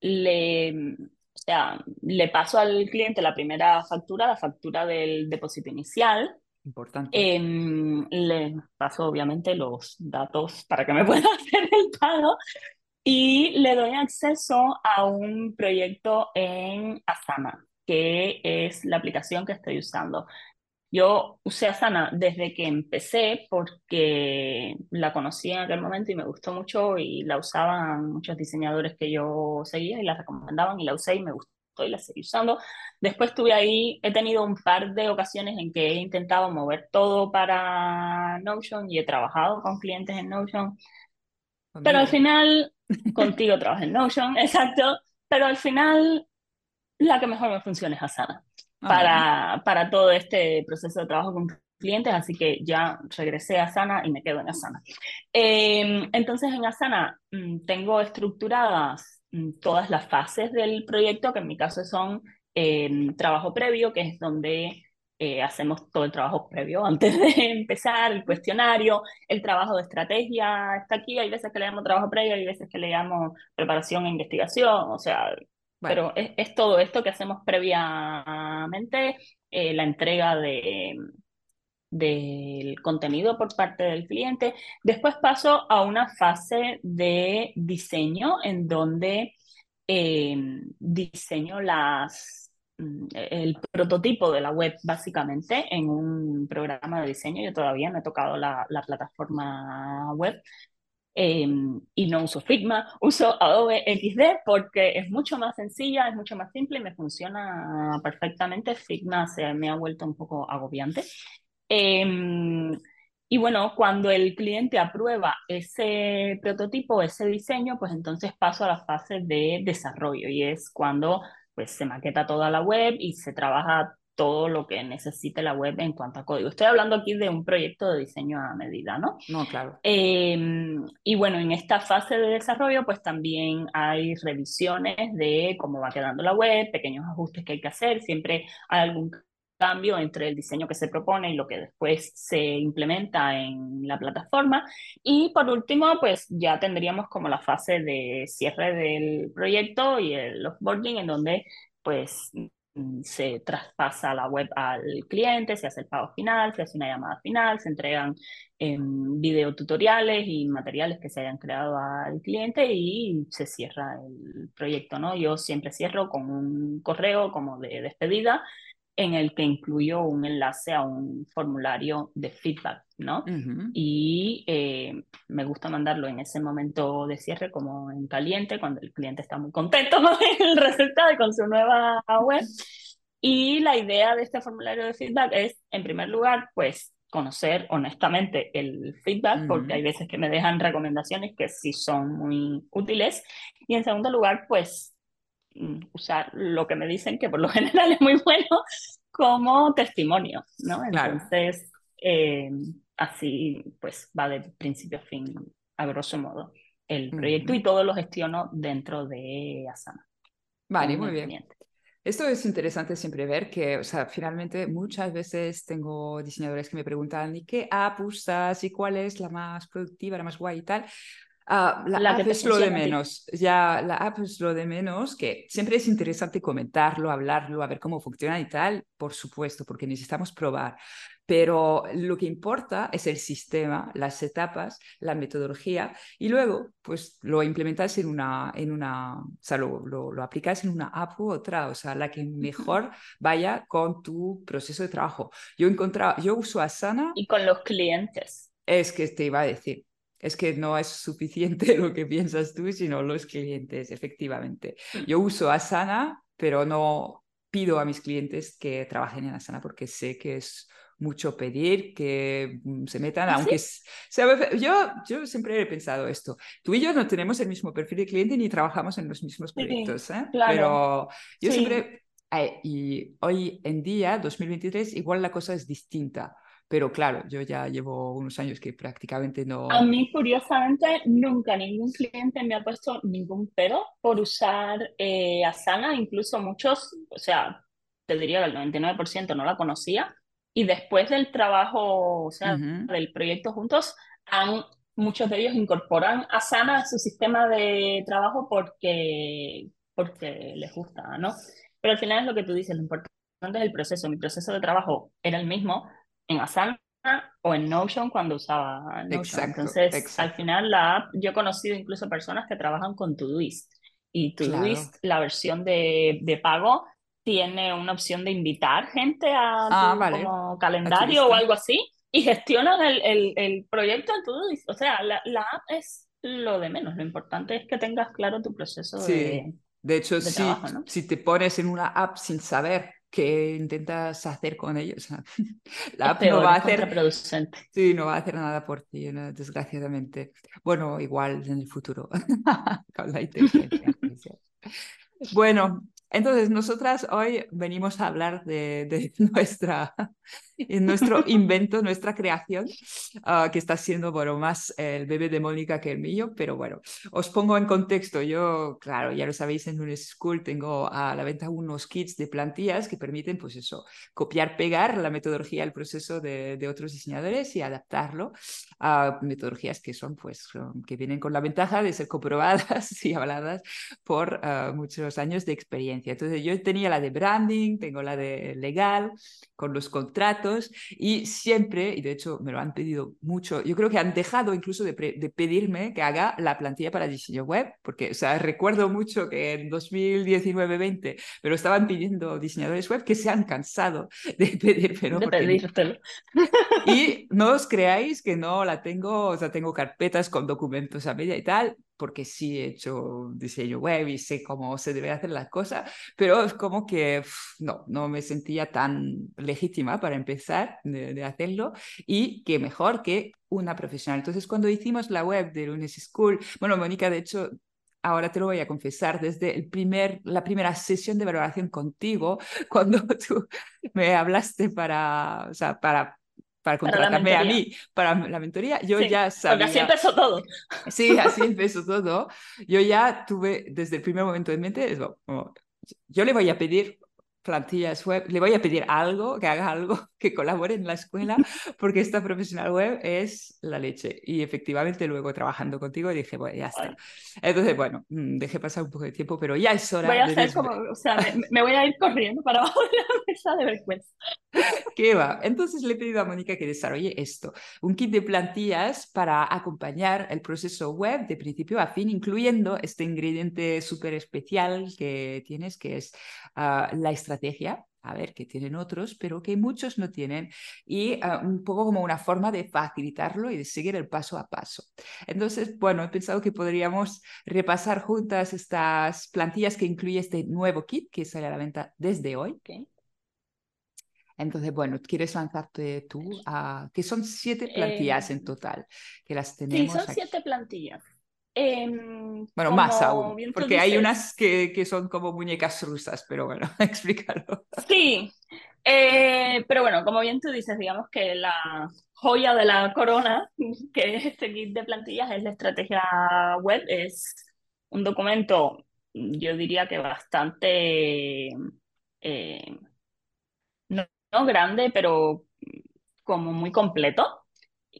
Speaker 2: le, o sea, le paso al cliente la primera factura, la factura del depósito inicial.
Speaker 1: Importante.
Speaker 2: Em, le paso obviamente los datos para que me [laughs] pueda hacer el pago y le doy acceso a un proyecto en Asana, que es la aplicación que estoy usando. Yo usé Asana desde que empecé porque la conocí en aquel momento y me gustó mucho y la usaban muchos diseñadores que yo seguía y la recomendaban y la usé y me gustó y la seguí usando. Después tuve ahí, he tenido un par de ocasiones en que he intentado mover todo para Notion y he trabajado con clientes en Notion. Pero al final, [laughs] contigo trabajo en Notion, exacto. Pero al final, la que mejor me funciona es Asana ah, para, para todo este proceso de trabajo con clientes, así que ya regresé a Asana y me quedo en Asana. Em, entonces en Asana mm, tengo estructuradas todas las fases del proyecto, que en mi caso son em, trabajo previo, que es donde eh, hacemos todo el trabajo previo antes de [laughs] empezar, el cuestionario, el trabajo de estrategia está aquí, hay veces que le llamo trabajo previo, hay veces que le llamo preparación e investigación, o sea, pero es, todo esto que hacemos previamente, eh, la entrega de, del contenido por parte del cliente. Después paso a una fase de diseño en donde em, diseño las, mm, el prototipo de la web básicamente en un programa de diseño. Yo todavía no he tocado la, plataforma web. Em, y no uso Figma, [laughs] uso Adobe XD porque es mucho más sencilla, es mucho más simple y me funciona perfectamente. Figma se me ha vuelto un poco agobiante. Em, y bueno, cuando el cliente aprueba ese prototipo, ese diseño, pues entonces paso a la fase de desarrollo y es cuando pues se maqueta toda la web y se trabaja todo lo que necesite la web en cuanto a código. Estoy hablando aquí de un proyecto de diseño a medida, ¿no?
Speaker 1: No, claro.
Speaker 2: Em, y bueno, en esta fase de desarrollo, pues también hay revisiones de cómo va quedando la web, pequeños ajustes que hay que hacer, siempre hay algún cambio entre el diseño que se propone y lo que después se implementa en la plataforma. Y por último, pues ya tendríamos como la fase de cierre del proyecto y el offboarding en donde pues se traspasa la web al cliente, se hace el pago final, se hace una llamada final, se entregan eh, videotutoriales y materiales que se hayan creado al cliente y se cierra el proyecto, ¿no? Yo siempre cierro con un correo como de despedida en el que incluyo un enlace a un formulario de feedback, ¿no? Y eh, me gusta mandarlo en ese momento de cierre como en caliente, cuando el cliente está muy contento con [laughs] el resultado y con su nueva web. Y la idea de este formulario de feedback es, en primer lugar, pues conocer honestamente el feedback, porque hay veces que me dejan recomendaciones que sí son muy útiles. Y en segundo lugar, pues usar lo que me dicen, que por lo [laughs] general es muy bueno, como testimonio, ¿no? Entonces, eh, así pues va de principio a fin, a grosso modo, el proyecto y todo lo gestiono dentro de Asana.
Speaker 1: Vale, muy bien. Esto es interesante siempre ver que, o sea, finalmente muchas veces tengo diseñadores que me preguntan, ¿y qué app usas? ¿Y cuál es la más productiva, la más guay y tal? Ah, la, app es lo de menos, ya la app es lo de menos, que siempre es interesante comentarlo, hablarlo, a ver cómo funciona y tal, por supuesto, porque necesitamos probar. Pero lo que importa es el sistema, las etapas, la metodología y luego pues lo implementas en una, en una o sea, lo, lo, aplicas en una app u otra, o sea, la que mejor vaya con tu proceso de trabajo. Yo he encontrado, yo uso Asana.
Speaker 2: Y con los clientes.
Speaker 1: Es que te iba a decir, es que no es suficiente [laughs] lo que piensas tú, sino los clientes, efectivamente. Mm. Yo uso Asana, pero no pido a mis clientes que trabajen en Asana porque sé que es mucho pedir, que mm, se metan, ¿Ah, aunque yo, yo siempre he pensado esto. Tú y yo no tenemos el mismo perfil de cliente ni trabajamos en los mismos proyectos, ¿eh? pero yo siempre, eh, y hoy en día, 2023, igual la cosa es distinta pero claro, yo ya llevo unos años que prácticamente no...
Speaker 2: A mí, curiosamente, nunca ningún cliente me ha puesto ningún pero por usar eh, Asana, incluso muchos, o sea, te diría que el 99% no la conocía, y después del trabajo, o sea, del proyecto juntos, han, muchos de ellos incorporan Asana a su sistema de trabajo porque, porque les gusta, ¿no? Pero al final es lo que tú dices, lo importante es el proceso. Mi proceso de trabajo era el mismo, en Asana o en Notion cuando usaba Notion. Entonces, al final la app, yo he conocido incluso personas que trabajan con Todoist y Todoist, la versión de, de, pago, tiene una opción de invitar gente a ah, como calendario o algo así y gestionan el, el, el proyecto en Todoist. O sea, la, la, app es lo de menos. Lo importante es que tengas claro tu proceso de,
Speaker 1: de hecho, si, si te pones en una app sin saber que intentas hacer con ellos. [laughs] La app no va a hacer Sí, no va a hacer nada por ti, desgraciadamente. Bueno, igual en el futuro [laughs] con la inteligencia Bueno, entonces nosotras hoy venimos a hablar de, de [laughs] nuestra en nuestro [laughs] invento, nuestra creación, ah, que está siendo, bueno, más el bebé de Mónica que el mío, pero bueno, os pongo en contexto. Yo, claro, ya lo sabéis, en un school tengo a la venta unos kits de plantillas que permiten, pues eso, copiar, pegar la metodología, el proceso de, de otros diseñadores y adaptarlo a metodologías que son, pues, que vienen con la ventaja de ser comprobadas [laughs] y habladas por ah, muchos años de experiencia. Entonces, yo tenía la de branding, tengo la de legal, con los contratos y siempre, y de hecho me lo han pedido mucho, yo creo que han dejado incluso de, pedirme que haga la plantilla para diseño web, porque, o sea, recuerdo mucho que en 2019-20 me lo estaban pidiendo diseñadores web que se han cansado [laughs] de pedírmelo.
Speaker 2: De
Speaker 1: Y [laughs] no os creáis que no la tengo, o sea, tengo carpetas con documentos a media y tal, porque sí he hecho diseño web y sé cómo se debe hacer las cosas, pero es como que no, no me sentía tan legítima para empezar de, hacerlo y que mejor que una profesional. Entonces, cuando hicimos la web de Lunes School, bueno, Mónica, de hecho, ahora te lo voy a confesar, desde el primer, la primera sesión de valoración contigo, [laughs] cuando tú me hablaste para, o sea, para para contratarme a mí para la mentoría, yo ya sabía.
Speaker 2: así empezó todo.
Speaker 1: Sí, así empezó todo. Yo ya tuve desde el primer momento en mente, yo le voy a pedir plantillas web, le voy a pedir algo, que haga algo que colabore en la escuela porque esta profesional web es la leche. Y efectivamente luego trabajando contigo dije, bueno, ya está. Entonces, bueno, mm, dejé pasar un poco de tiempo, pero ya es hora
Speaker 2: voy a hacer como, o sea, me, voy a ir corriendo para [laughs] abajo de la mesa de vergüenza.
Speaker 1: ¿Qué va? Entonces le he pedido a Mónica que desarrolle esto, un kit de plantillas para acompañar el proceso web de principio a fin, incluyendo este ingrediente súper especial que tienes, que es ah, la estrategia a ver, que tienen otros, pero que muchos no tienen, y ah, un poco como una forma de facilitarlo y de seguir el paso a paso. Entonces, bueno, he pensado que podríamos repasar juntas estas plantillas que incluye este nuevo kit que sale a la venta desde hoy. Entonces, bueno, ¿quieres lanzarte tú? A, que son siete plantillas en total, que las tenemos.
Speaker 2: Sí, son siete plantillas. Em,
Speaker 1: bueno, más aún, porque hay unas que, que, son como muñecas rusas, pero bueno, [laughs] explícalo.
Speaker 2: Sí, eh, pero bueno, como bien tú dices, digamos que la joya de la corona, [laughs] que es este kit de plantillas, es la estrategia web, es un documento, yo diría que bastante, eh, no, no grande, pero como muy completo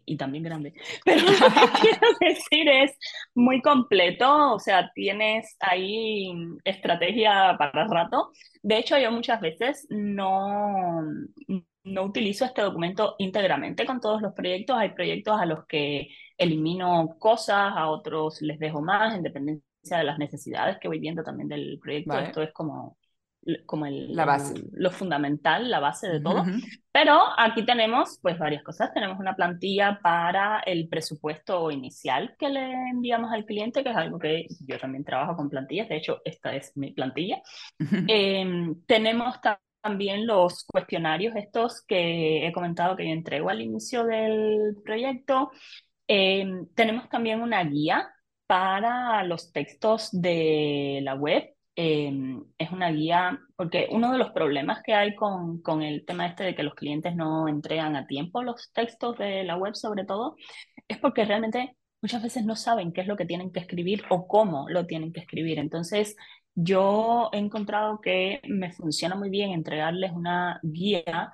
Speaker 2: y también grande. [laughs] Pero lo que [laughs] quiero decir es muy completo, o sea, tienes ahí estrategia para rato. De hecho, yo muchas veces no, no utilizo este documento íntegramente con todos los proyectos. Hay proyectos a los que elimino cosas, a otros les dejo más, en dependencia de las necesidades que voy viendo también del proyecto. Esto es como como el,
Speaker 1: la base.
Speaker 2: lo fundamental, la base de todo. Pero aquí tenemos pues varias cosas. Tenemos una plantilla para el presupuesto inicial que le enviamos al cliente, que es algo que yo también trabajo con plantillas. De hecho, esta es mi plantilla. Em, tenemos también los cuestionarios estos que he comentado que yo entrego al inicio del proyecto. Em, tenemos también una guía para los textos de la web Em, es una guía, porque uno de los problemas que hay con, con, el tema este de que los clientes no entregan a tiempo los textos de la web sobre todo, es porque realmente muchas veces no saben qué es lo que tienen que escribir o cómo lo tienen que escribir. Entonces, yo he encontrado que me funciona muy bien entregarles una guía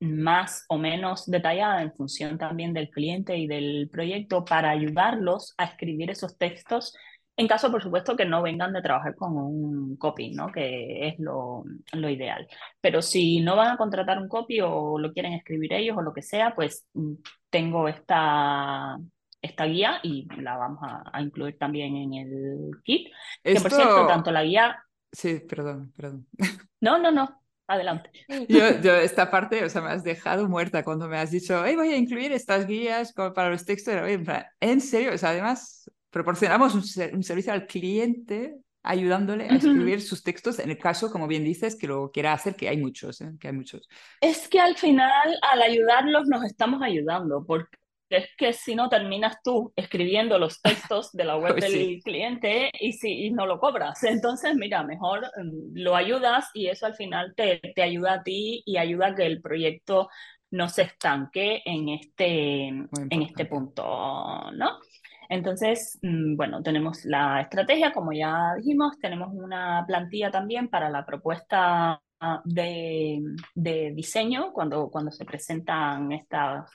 Speaker 2: más o menos detallada en función también del cliente y del proyecto para ayudarlos a escribir esos textos en caso, por supuesto, que no vengan de trabajar con un copy, ¿no? Que es lo, lo, ideal. Pero si no van a contratar un copy o lo quieren escribir ellos o lo que sea, pues mm, tengo esta, esta guía y la vamos a, incluir también en el kit. Que por cierto, tanto la guía...
Speaker 1: Sí, perdón, perdón.
Speaker 2: No, no, no. Adelante. [laughs]
Speaker 1: Yo, yo, esta parte, o sea, me has dejado muerta cuando me has dicho, hey, voy a incluir estas guías para los textos. En serio, o sea, además, proporcionamos un, servicio al cliente ayudándole a escribir sus textos en el caso, como bien dices, que lo quiera hacer, que hay muchos, ¿eh? que hay muchos.
Speaker 2: Es que al final, al ayudarlos, nos estamos ayudando, porque es que si no terminas tú escribiendo los textos de la [laughs] web del cliente y si no lo cobras. Entonces, mira, mejor mm, lo ayudas y eso al final te, te ayuda a ti y ayuda a que el proyecto no se estanque en este, en este punto, ¿no? Entonces, mm, bueno, tenemos la estrategia, como ya dijimos, tenemos una plantilla también para la propuesta de, diseño cuando, cuando se presentan estas,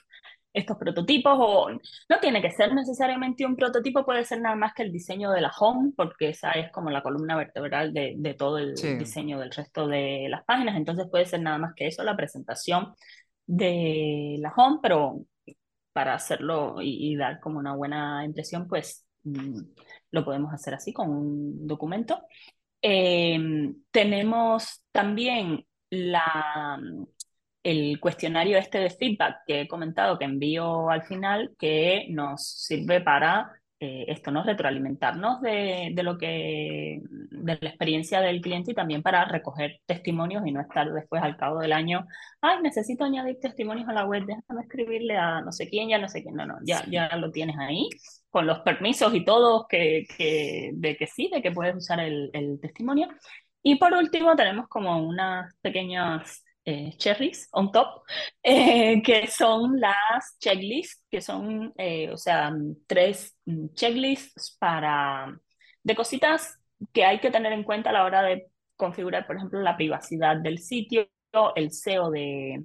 Speaker 2: estos prototipos o no tiene que ser necesariamente un prototipo, puede ser nada más que el diseño de la home, porque esa es como la columna vertebral de, todo el diseño del resto de las páginas, entonces puede ser nada más que eso, la presentación de la home, pero para hacerlo y, dar como una buena impresión, pues mm, lo podemos hacer así con un documento. Em, tenemos también la, el cuestionario este de feedback que he comentado que envío al final, que nos sirve para eh, esto, ¿no? Retroalimentarnos de, de, lo que, de la experiencia del cliente y también para recoger testimonios y no estar después al cabo del año, ay, necesito añadir testimonios a la web, déjame escribirle a no sé quién, ya no sé quién, no, no, ya, ya lo tienes ahí, con los permisos y todos que, que, de que sí, de que puedes usar el, el testimonio. Y por último tenemos como unas pequeñas eh, cherries on top, [laughs] eh, que son las checklists, que son, eh, o sea, tres mm, checklists para, de cositas que hay que tener en cuenta a la hora de configurar, por ejemplo, la privacidad del sitio, el SEO de,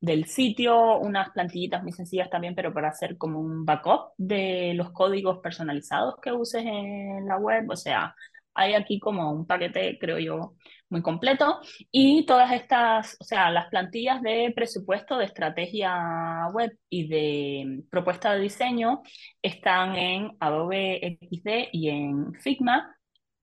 Speaker 2: del sitio, unas plantillitas muy sencillas también, pero para hacer como un backup de los códigos personalizados que uses en la web. O sea, hay aquí como un paquete, creo yo, muy completo. Y todas estas, o sea, las plantillas de presupuesto, de estrategia web y de propuesta de diseño están en Adobe XD y en Figma.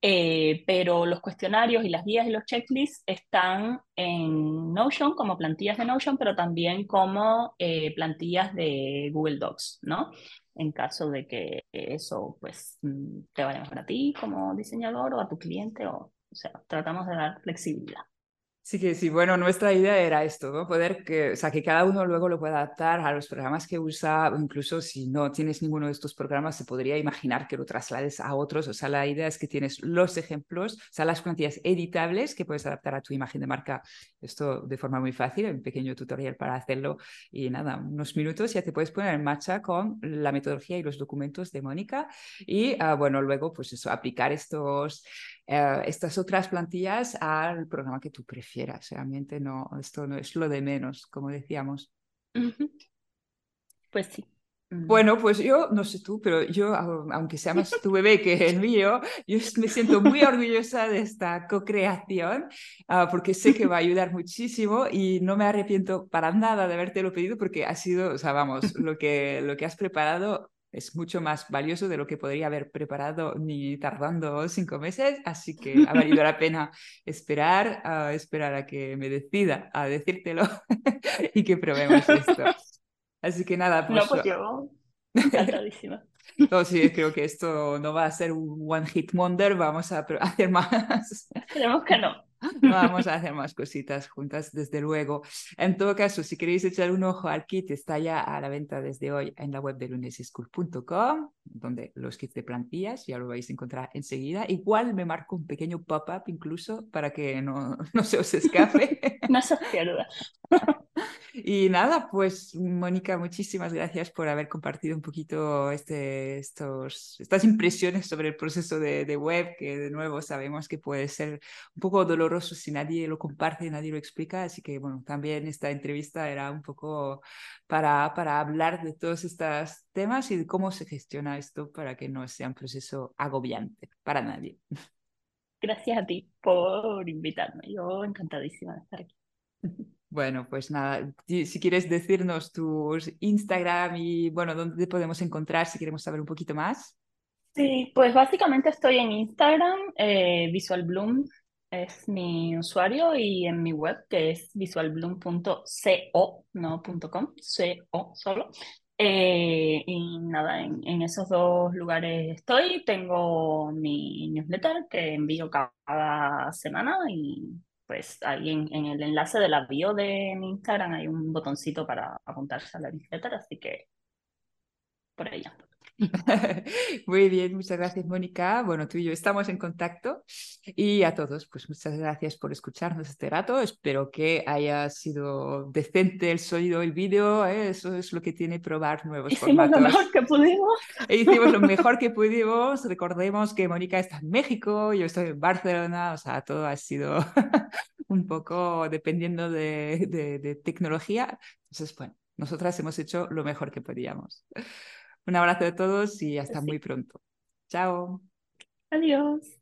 Speaker 2: Eh, pero los cuestionarios y las guías y los checklists están en Notion como plantillas de Notion, pero también como eh, plantillas de Google Docs, ¿no? En caso de que eso pues mm, te vaya mejor a ti como diseñador o a tu cliente, o, o sea, tratamos de dar flexibilidad.
Speaker 1: Sí que sí, bueno, nuestra idea era esto, ¿no? Poder que, o sea, que cada uno luego lo pueda adaptar a los programas que usa, incluso si no tienes ninguno de estos programas, se podría imaginar que lo traslades a otros, o sea, la idea es que tienes los ejemplos, o sea, las plantillas editables que puedes adaptar a tu imagen de marca, esto de forma muy fácil, un pequeño tutorial para hacerlo y nada, unos minutos ya te puedes poner en marcha con la metodología y los documentos de Mónica y, ah, bueno, luego, pues eso, aplicar estos eh, estas otras plantillas al programa que tú prefieras. Realmente no, esto no es lo de menos, como decíamos.
Speaker 2: Pues sí.
Speaker 1: Mm. Bueno, pues yo, no sé tú, pero yo, aunque sea más tu bebé que el mío, yo me siento muy orgullosa de esta co-creación ah, porque sé que va a ayudar muchísimo y no me arrepiento para nada de haberte lo pedido porque ha sido, o sea, vamos, lo que, lo que has preparado es mucho más valioso de lo que podría haber preparado ni tardando cinco meses, así que ha valido la pena esperar, a esperar a que me decida a decírtelo [laughs] y que probemos esto. Así que nada,
Speaker 2: pues... No, pues yo encantadísima.
Speaker 1: No, sí, creo que esto no va a ser un one hit wonder, vamos a [laughs] hacer más.
Speaker 2: Esperemos que no.
Speaker 1: Vamos a hacer más cositas juntas, desde luego. En todo caso, si queréis echar un ojo al kit, está ya a la venta desde hoy en la web de lunesischool.com, donde los kits de plantillas ya lo vais a encontrar enseguida. Igual me marco un pequeño pop-up incluso para que no, [laughs] no se os escape.
Speaker 2: no se pierda.
Speaker 1: Y nada, pues Mónica, muchísimas gracias por haber compartido un poquito este, estos, estas impresiones sobre el proceso de, de, web, que de nuevo sabemos que puede ser un poco doloroso si nadie lo comparte, nadie lo explica. Así que bueno, también esta entrevista era un poco para, para hablar de todos estos temas y de cómo se gestiona esto para que no sea un proceso agobiante para nadie.
Speaker 2: Gracias a ti por invitarme. Yo encantadísima de estar aquí. [laughs]
Speaker 1: Bueno, pues nada, si quieres decirnos tus Instagram y bueno, dónde podemos encontrar si queremos saber un poquito más.
Speaker 2: Sí, pues básicamente estoy en Instagram, eh, VisualBloom es mi usuario y en mi web que es visualbloom.co, no .com, co solo. Eh, y nada, en, esos dos lugares estoy. Tengo mi newsletter que envío cada semana y pues ahí en, el enlace de la bio de mi Instagram hay un botoncito para apuntarse a la newsletter, así que por ahí [laughs]
Speaker 1: Muy bien, muchas gracias Mónica. Bueno, tú y yo estamos en contacto y a todos, pues muchas gracias por escucharnos este rato. Espero que haya sido decente el sonido, el vídeo. ¿eh? Eso es lo que tiene probar nuevos
Speaker 2: Hicimos
Speaker 1: formatos.
Speaker 2: lo mejor que pudimos. [laughs]
Speaker 1: E hicimos lo [laughs] mejor que pudimos. Recordemos que Mónica está en México, yo estoy en Barcelona, o sea, todo ha sido un poco dependiendo de, de, de tecnología. Entonces, bueno, nosotras hemos hecho lo mejor que podíamos. Un abrazo a todos y hasta muy pronto. Chao.
Speaker 2: Adiós.